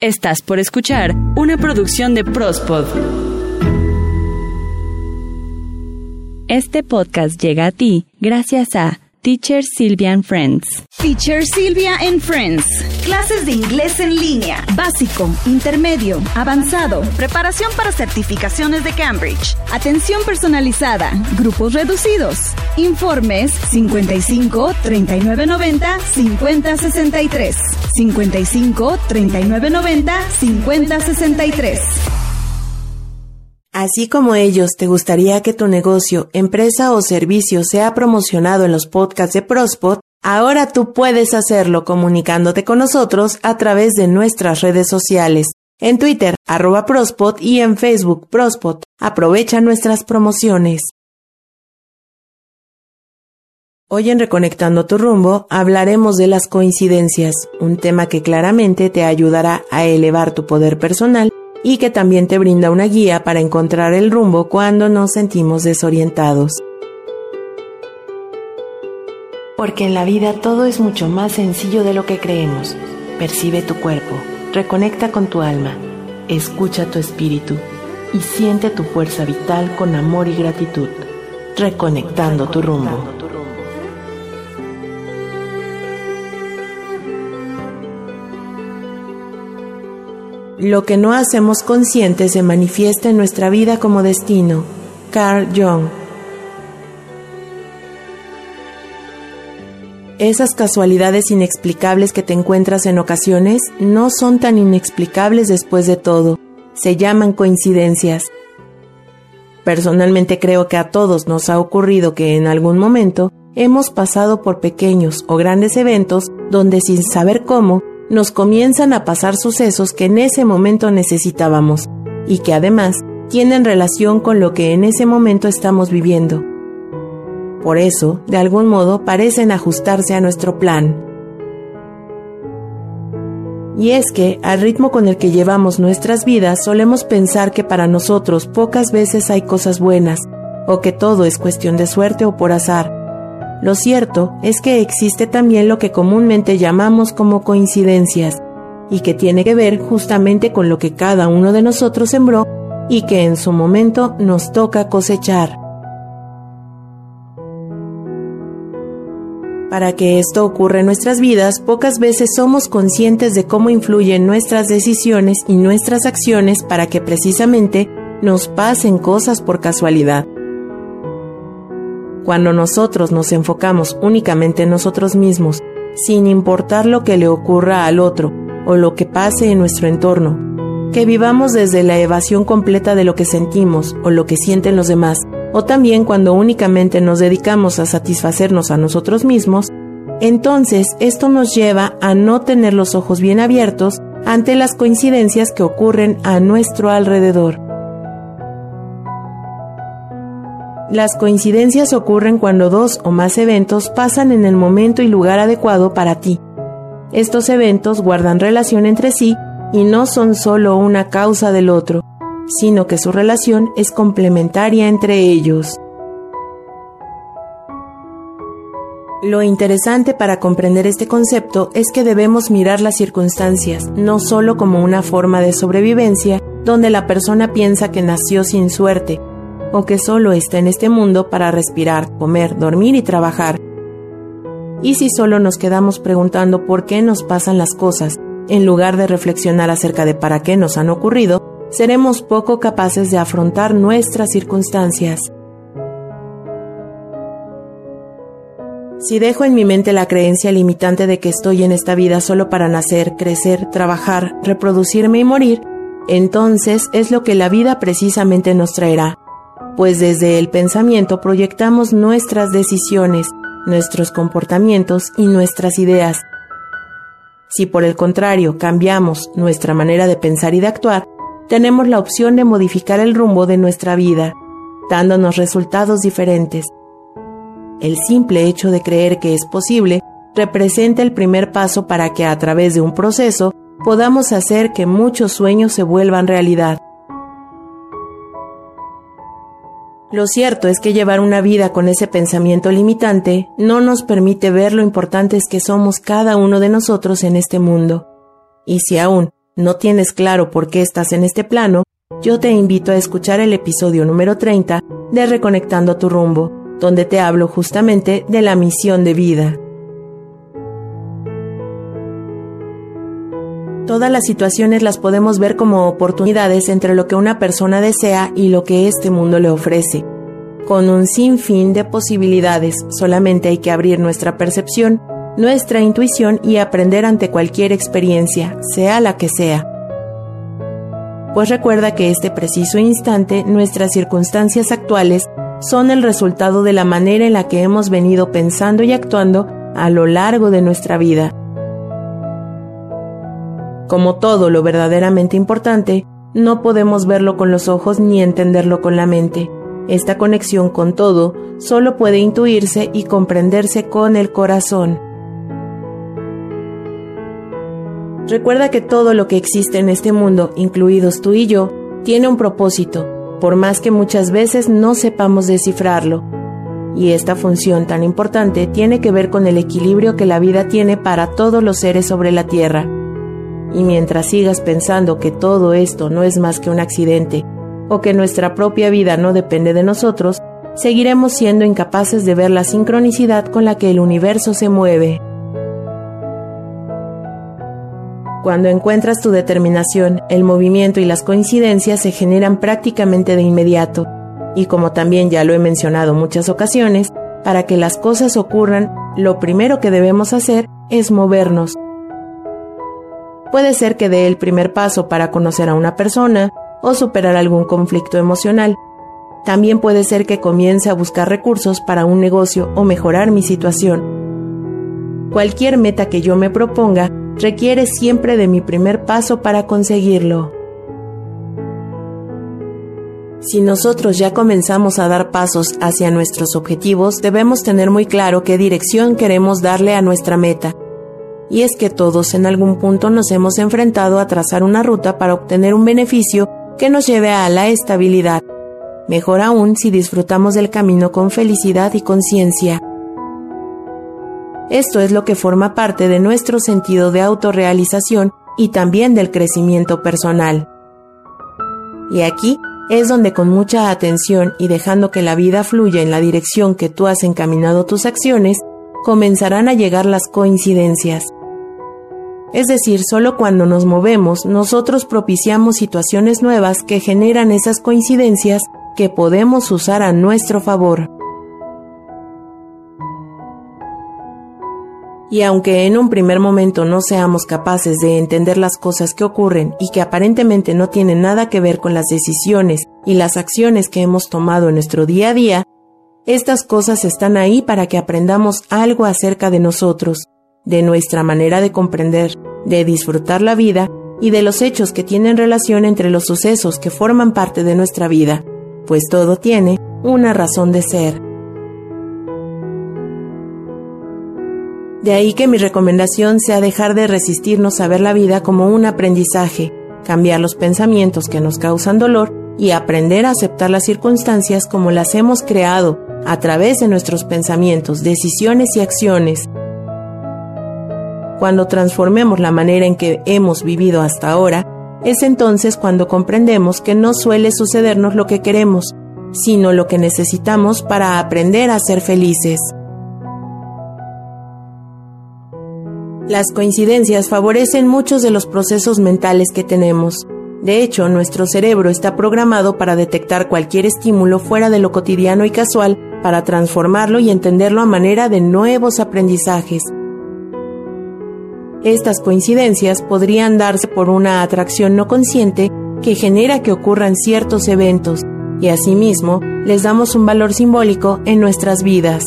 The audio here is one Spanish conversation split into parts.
Estás por escuchar una producción de Prospod. Este podcast llega a ti gracias a Teacher Sylvia and Friends. Teacher Sylvia and Friends. Clases de inglés en línea. Básico, intermedio, avanzado. Preparación para certificaciones de Cambridge. Atención personalizada. Grupos reducidos. Informes 55 39 90 50 63. 55 39 90 50 63. Así como ellos, ¿te gustaría que tu negocio, empresa o servicio sea promocionado en los podcasts de Prospot? Ahora tú puedes hacerlo comunicándote con nosotros a través de nuestras redes sociales. En Twitter, arroba Prospot y en Facebook, Prospot. Aprovecha nuestras promociones. Hoy en Reconectando tu rumbo hablaremos de las coincidencias, un tema que claramente te ayudará a elevar tu poder personal y que también te brinda una guía para encontrar el rumbo cuando nos sentimos desorientados. Porque en la vida todo es mucho más sencillo de lo que creemos. Percibe tu cuerpo, reconecta con tu alma, escucha tu espíritu y siente tu fuerza vital con amor y gratitud, reconectando tu rumbo. Lo que no hacemos consciente se manifiesta en nuestra vida como destino. Carl Jung. Esas casualidades inexplicables que te encuentras en ocasiones no son tan inexplicables después de todo. Se llaman coincidencias. Personalmente creo que a todos nos ha ocurrido que en algún momento hemos pasado por pequeños o grandes eventos donde sin saber cómo nos comienzan a pasar sucesos que en ese momento necesitábamos y que además tienen relación con lo que en ese momento estamos viviendo. Por eso, de algún modo, parecen ajustarse a nuestro plan. Y es que, al ritmo con el que llevamos nuestras vidas, solemos pensar que para nosotros pocas veces hay cosas buenas, o que todo es cuestión de suerte o por azar, lo cierto es que existe también lo que comúnmente llamamos como coincidencias, y que tiene que ver justamente con lo que cada uno de nosotros sembró y que en su momento nos toca cosechar. Para que esto ocurra en nuestras vidas, pocas veces somos conscientes de cómo influyen nuestras decisiones y nuestras acciones para que precisamente nos pasen cosas por casualidad. Cuando nosotros nos enfocamos únicamente en nosotros mismos, sin importar lo que le ocurra al otro o lo que pase en nuestro entorno, que vivamos desde la evasión completa de lo que sentimos o lo que sienten los demás, o también cuando únicamente nos dedicamos a satisfacernos a nosotros mismos, entonces esto nos lleva a no tener los ojos bien abiertos ante las coincidencias que ocurren a nuestro alrededor. Las coincidencias ocurren cuando dos o más eventos pasan en el momento y lugar adecuado para ti. Estos eventos guardan relación entre sí y no son solo una causa del otro, sino que su relación es complementaria entre ellos. Lo interesante para comprender este concepto es que debemos mirar las circunstancias no solo como una forma de sobrevivencia donde la persona piensa que nació sin suerte, o que solo está en este mundo para respirar, comer, dormir y trabajar. Y si solo nos quedamos preguntando por qué nos pasan las cosas, en lugar de reflexionar acerca de para qué nos han ocurrido, seremos poco capaces de afrontar nuestras circunstancias. Si dejo en mi mente la creencia limitante de que estoy en esta vida solo para nacer, crecer, trabajar, reproducirme y morir, entonces es lo que la vida precisamente nos traerá, pues desde el pensamiento proyectamos nuestras decisiones, nuestros comportamientos y nuestras ideas. Si por el contrario cambiamos nuestra manera de pensar y de actuar, tenemos la opción de modificar el rumbo de nuestra vida, dándonos resultados diferentes. El simple hecho de creer que es posible representa el primer paso para que a través de un proceso podamos hacer que muchos sueños se vuelvan realidad. Lo cierto es que llevar una vida con ese pensamiento limitante no nos permite ver lo importantes que somos cada uno de nosotros en este mundo. Y si aún no tienes claro por qué estás en este plano, yo te invito a escuchar el episodio número 30 de Reconectando tu rumbo, donde te hablo justamente de la misión de vida. Todas las situaciones las podemos ver como oportunidades entre lo que una persona desea y lo que este mundo le ofrece. Con un sinfín de posibilidades, solamente hay que abrir nuestra percepción, nuestra intuición y aprender ante cualquier experiencia, sea la que sea. Pues recuerda que este preciso instante, nuestras circunstancias actuales, son el resultado de la manera en la que hemos venido pensando y actuando a lo largo de nuestra vida. Como todo lo verdaderamente importante, no podemos verlo con los ojos ni entenderlo con la mente. Esta conexión con todo solo puede intuirse y comprenderse con el corazón. Recuerda que todo lo que existe en este mundo, incluidos tú y yo, tiene un propósito, por más que muchas veces no sepamos descifrarlo. Y esta función tan importante tiene que ver con el equilibrio que la vida tiene para todos los seres sobre la Tierra. Y mientras sigas pensando que todo esto no es más que un accidente, o que nuestra propia vida no depende de nosotros, seguiremos siendo incapaces de ver la sincronicidad con la que el universo se mueve. Cuando encuentras tu determinación, el movimiento y las coincidencias se generan prácticamente de inmediato, y como también ya lo he mencionado muchas ocasiones, para que las cosas ocurran, lo primero que debemos hacer es movernos. Puede ser que dé el primer paso para conocer a una persona o superar algún conflicto emocional. También puede ser que comience a buscar recursos para un negocio o mejorar mi situación. Cualquier meta que yo me proponga requiere siempre de mi primer paso para conseguirlo. Si nosotros ya comenzamos a dar pasos hacia nuestros objetivos, debemos tener muy claro qué dirección queremos darle a nuestra meta. Y es que todos en algún punto nos hemos enfrentado a trazar una ruta para obtener un beneficio que nos lleve a la estabilidad. Mejor aún si disfrutamos del camino con felicidad y conciencia. Esto es lo que forma parte de nuestro sentido de autorrealización y también del crecimiento personal. Y aquí es donde con mucha atención y dejando que la vida fluya en la dirección que tú has encaminado tus acciones, comenzarán a llegar las coincidencias. Es decir, solo cuando nos movemos, nosotros propiciamos situaciones nuevas que generan esas coincidencias que podemos usar a nuestro favor. Y aunque en un primer momento no seamos capaces de entender las cosas que ocurren y que aparentemente no tienen nada que ver con las decisiones y las acciones que hemos tomado en nuestro día a día, estas cosas están ahí para que aprendamos algo acerca de nosotros, de nuestra manera de comprender, de disfrutar la vida y de los hechos que tienen relación entre los sucesos que forman parte de nuestra vida, pues todo tiene una razón de ser. De ahí que mi recomendación sea dejar de resistirnos a ver la vida como un aprendizaje, cambiar los pensamientos que nos causan dolor y aprender a aceptar las circunstancias como las hemos creado a través de nuestros pensamientos, decisiones y acciones. Cuando transformemos la manera en que hemos vivido hasta ahora, es entonces cuando comprendemos que no suele sucedernos lo que queremos, sino lo que necesitamos para aprender a ser felices. Las coincidencias favorecen muchos de los procesos mentales que tenemos. De hecho, nuestro cerebro está programado para detectar cualquier estímulo fuera de lo cotidiano y casual para transformarlo y entenderlo a manera de nuevos aprendizajes. Estas coincidencias podrían darse por una atracción no consciente que genera que ocurran ciertos eventos y asimismo les damos un valor simbólico en nuestras vidas.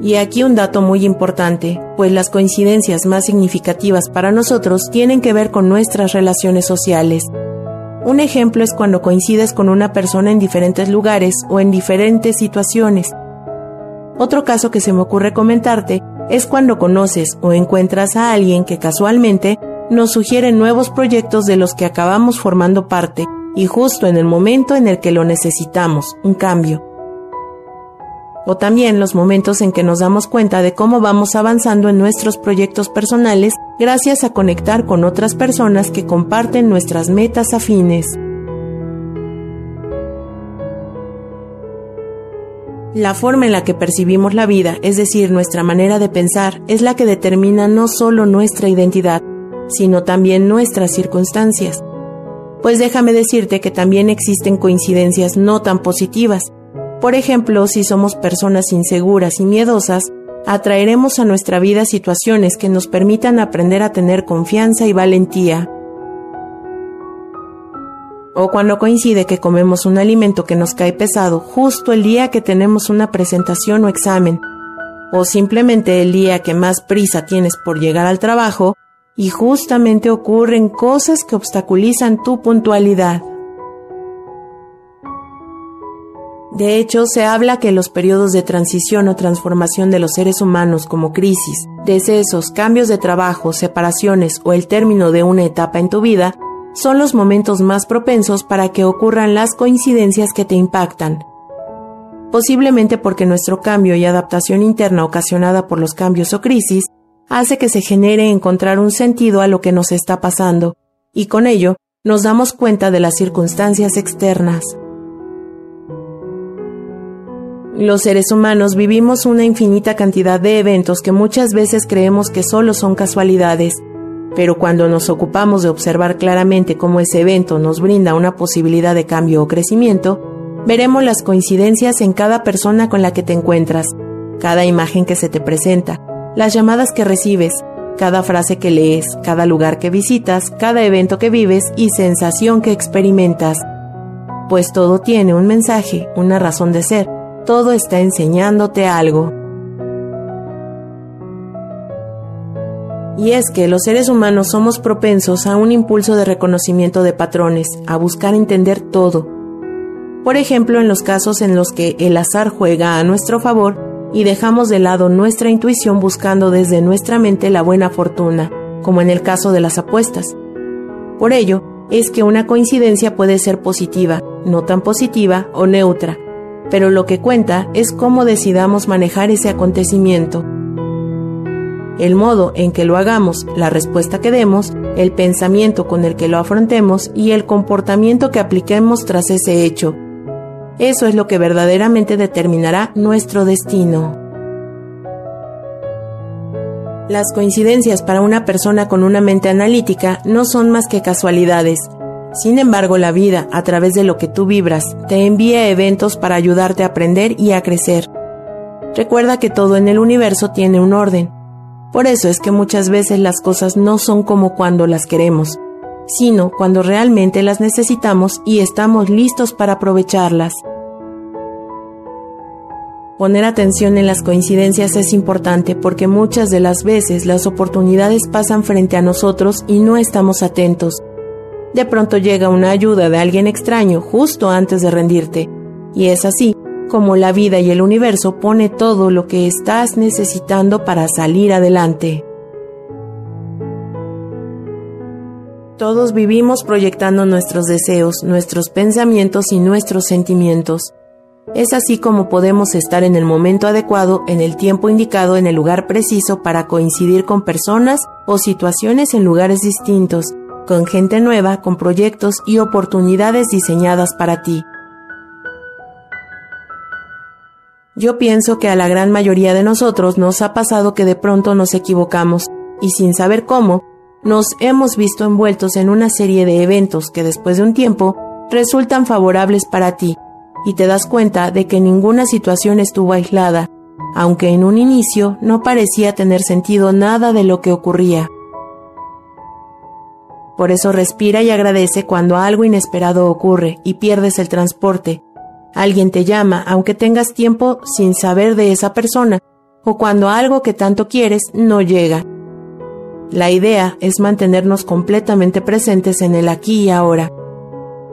Y aquí un dato muy importante, pues las coincidencias más significativas para nosotros tienen que ver con nuestras relaciones sociales. Un ejemplo es cuando coincides con una persona en diferentes lugares o en diferentes situaciones. Otro caso que se me ocurre comentarte es cuando conoces o encuentras a alguien que casualmente nos sugiere nuevos proyectos de los que acabamos formando parte y justo en el momento en el que lo necesitamos, un cambio. o también los momentos en que nos damos cuenta de cómo vamos avanzando en nuestros proyectos personales gracias a conectar con otras personas que comparten nuestras metas afines. La forma en la que percibimos la vida, es decir, nuestra manera de pensar, es la que determina no solo nuestra identidad, sino también nuestras circunstancias. Pues déjame decirte que también existen coincidencias no tan positivas, por ejemplo, si somos personas inseguras y miedosas, atraeremos a nuestra vida situaciones que nos permitan aprender a tener confianza y valentía. O cuando coincide que comemos un alimento que nos cae pesado justo el día que tenemos una presentación o examen, o simplemente el día que más prisa tienes por llegar al trabajo, y justamente ocurren cosas que obstaculizan tu puntualidad. De hecho, se habla que los periodos de transición o transformación de los seres humanos como crisis, decesos, cambios de trabajo, separaciones o el término de una etapa en tu vida son los momentos más propensos para que ocurran las coincidencias que te impactan. Posiblemente porque nuestro cambio y adaptación interna ocasionada por los cambios o crisis hace que se genere encontrar un sentido a lo que nos está pasando, y con ello nos damos cuenta de las circunstancias externas. Los seres humanos vivimos una infinita cantidad de eventos que muchas veces creemos que solo son casualidades, pero cuando nos ocupamos de observar claramente cómo ese evento nos brinda una posibilidad de cambio o crecimiento, veremos las coincidencias en cada persona con la que te encuentras, cada imagen que se te presenta, las llamadas que recibes, cada frase que lees, cada lugar que visitas, cada evento que vives y sensación que experimentas. Pues todo tiene un mensaje, una razón de ser, todo está enseñándote algo. Y es que los seres humanos somos propensos a un impulso de reconocimiento de patrones, a buscar entender todo. Por ejemplo, en los casos en los que el azar juega a nuestro favor y dejamos de lado nuestra intuición buscando desde nuestra mente la buena fortuna, como en el caso de las apuestas. Por ello, es que una coincidencia puede ser positiva, no tan positiva o neutra, pero lo que cuenta es cómo decidamos manejar ese acontecimiento. El modo en que lo hagamos, la respuesta que demos, el pensamiento con el que lo afrontemos y el comportamiento que apliquemos tras ese hecho. Eso es lo que verdaderamente determinará nuestro destino. Las coincidencias para una persona con una mente analítica no son más que casualidades, sin embargo, la vida, a través de lo que tú vibras, te envía eventos para ayudarte a aprender y a crecer. Recuerda que todo en el universo tiene un orden. Por eso es que muchas veces las cosas no son como cuando las queremos, sino cuando realmente las necesitamos y estamos listos para aprovecharlas. Poner atención en las coincidencias es importante porque muchas de las veces las oportunidades pasan frente a nosotros y no estamos atentos de pronto llega una ayuda de alguien extraño justo antes de rendirte. Y es así como la vida y el universo pone todo lo que estás necesitando para salir adelante. Todos vivimos proyectando nuestros deseos, nuestros pensamientos y nuestros sentimientos. Es así como podemos estar en el momento adecuado, en el tiempo indicado, en el lugar preciso para coincidir con personas o situaciones en lugares distintos con gente nueva, con proyectos y oportunidades diseñadas para ti. Yo pienso que a la gran mayoría de nosotros nos ha pasado que de pronto nos equivocamos y sin saber cómo, nos hemos visto envueltos en una serie de eventos que después de un tiempo resultan favorables para ti y te das cuenta de que ninguna situación estuvo aislada, aunque en un inicio no parecía tener sentido nada de lo que ocurría. Por eso respira y agradece cuando algo inesperado ocurre y pierdes el transporte. Alguien te llama aunque tengas tiempo sin saber de esa persona o cuando algo que tanto quieres no llega. La idea es mantenernos completamente presentes en el aquí y ahora.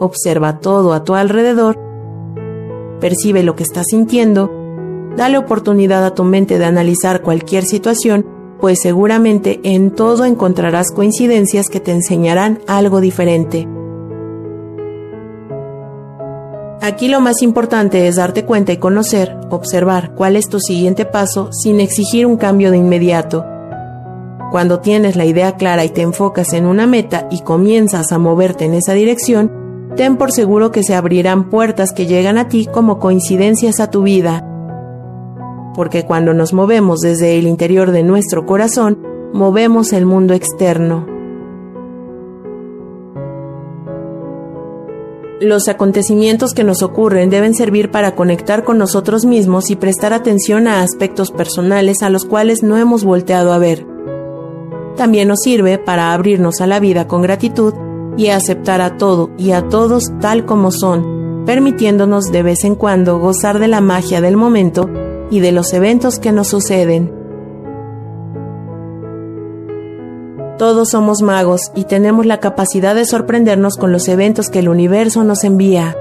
Observa todo a tu alrededor, percibe lo que estás sintiendo, dale oportunidad a tu mente de analizar cualquier situación pues seguramente en todo encontrarás coincidencias que te enseñarán algo diferente. Aquí lo más importante es darte cuenta y conocer, observar cuál es tu siguiente paso sin exigir un cambio de inmediato. Cuando tienes la idea clara y te enfocas en una meta y comienzas a moverte en esa dirección, ten por seguro que se abrirán puertas que llegan a ti como coincidencias a tu vida. Porque cuando nos movemos desde el interior de nuestro corazón, movemos el mundo externo. Los acontecimientos que nos ocurren deben servir para conectar con nosotros mismos y prestar atención a aspectos personales a los cuales no hemos volteado a ver. También nos sirve para abrirnos a la vida con gratitud y aceptar a todo y a todos tal como son, permitiéndonos de vez en cuando gozar de la magia del momento y de los eventos que nos suceden. Todos somos magos y tenemos la capacidad de sorprendernos con los eventos que el universo nos envía.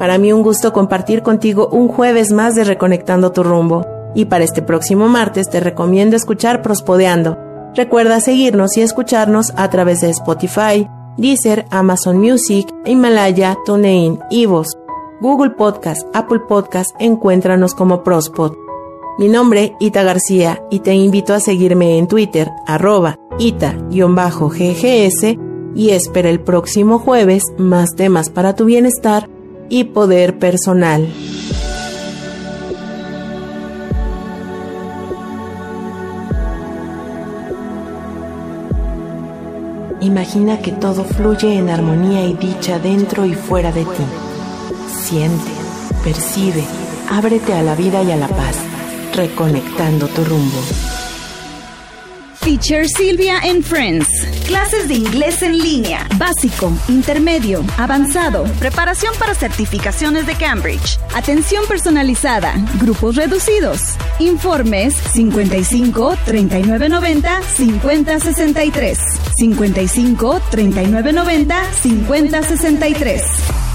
Para mí un gusto compartir contigo un jueves más de Reconectando tu rumbo. Y para este próximo martes te recomiendo escuchar Prospodeando. Recuerda seguirnos y escucharnos a través de Spotify, Deezer, Amazon Music, Himalaya, TuneIn, Ivos, Google Podcast, Apple Podcast, encuéntranos como Prospod. Mi nombre, Ita García, y te invito a seguirme en Twitter, arroba ita-ggs, y espera el próximo jueves más temas para tu bienestar y poder personal. Imagina que todo fluye en armonía y dicha dentro y fuera de ti. Siente, percibe, ábrete a la vida y a la paz reconectando tu rumbo. Teacher Silvia and Friends. Clases de inglés en línea. Básico, intermedio, avanzado. Preparación para certificaciones de Cambridge. Atención personalizada. Grupos reducidos. Informes 55 3990 5063. 55 3990 5063.